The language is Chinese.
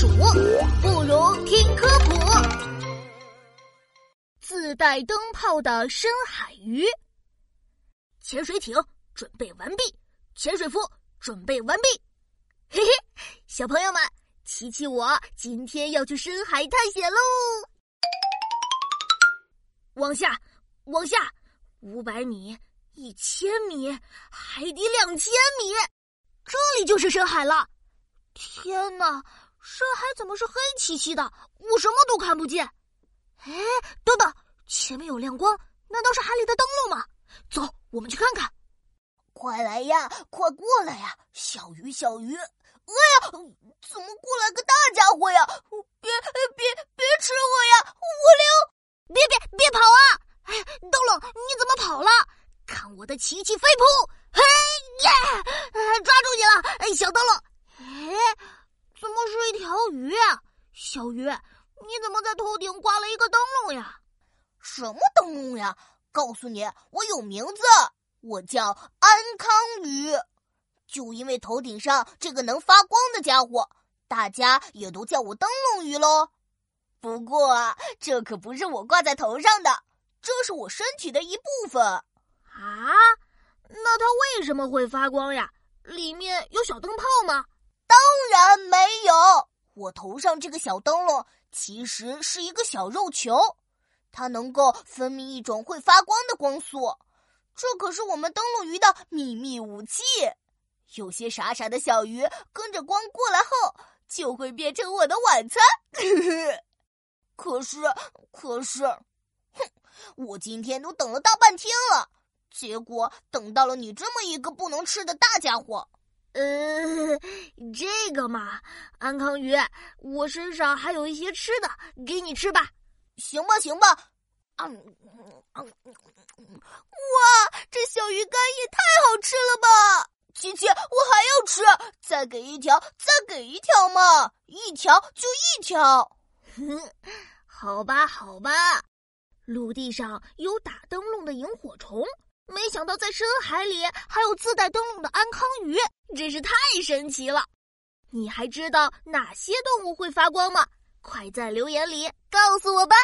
鼠，不如听科普。自带灯泡的深海鱼。潜水艇准备完毕，潜水服准备完毕。嘿嘿，小朋友们，琪琪我今天要去深海探险喽！往下，往下，五百米，一千米，海底两千米，这里就是深海了。天哪，深海怎么是黑漆漆的？我什么都看不见。哎，等等，前面有亮光，难道是海里的灯笼吗？走，我们去看看。快来呀，快过来呀，小鱼，小鱼！哎呀，怎么过来个大家伙呀？别别别吃我呀！我溜！别别别跑啊！哎，灯笼，你怎么跑了？看我的奇迹飞扑！嘿呀！抓住你了！哎，小灯笼。哎，怎么是一条鱼啊？小鱼，你怎么在头顶挂了一个灯笼呀？什么灯笼呀？告诉你，我有名字，我叫安康鱼。就因为头顶上这个能发光的家伙，大家也都叫我灯笼鱼喽。不过，这可不是我挂在头上的，这是我身体的一部分。啊？那它为什么会发光呀？里面有小灯泡吗？当然没有，我头上这个小灯笼其实是一个小肉球，它能够分泌一种会发光的光素，这可是我们灯笼鱼的秘密武器。有些傻傻的小鱼跟着光过来后，就会变成我的晚餐。可是，可是，哼，我今天都等了大半天了，结果等到了你这么一个不能吃的大家伙。呃，这个嘛，安康鱼，我身上还有一些吃的，给你吃吧。行吧，行吧。嗯嗯，哇，这小鱼干也太好吃了吧！琪琪，我还要吃，再给一条，再给一条嘛，一条就一条。好吧，好吧。陆地上有打灯笼的萤火虫。没想到在深海里还有自带灯笼的安康鱼，真是太神奇了！你还知道哪些动物会发光吗？快在留言里告诉我吧！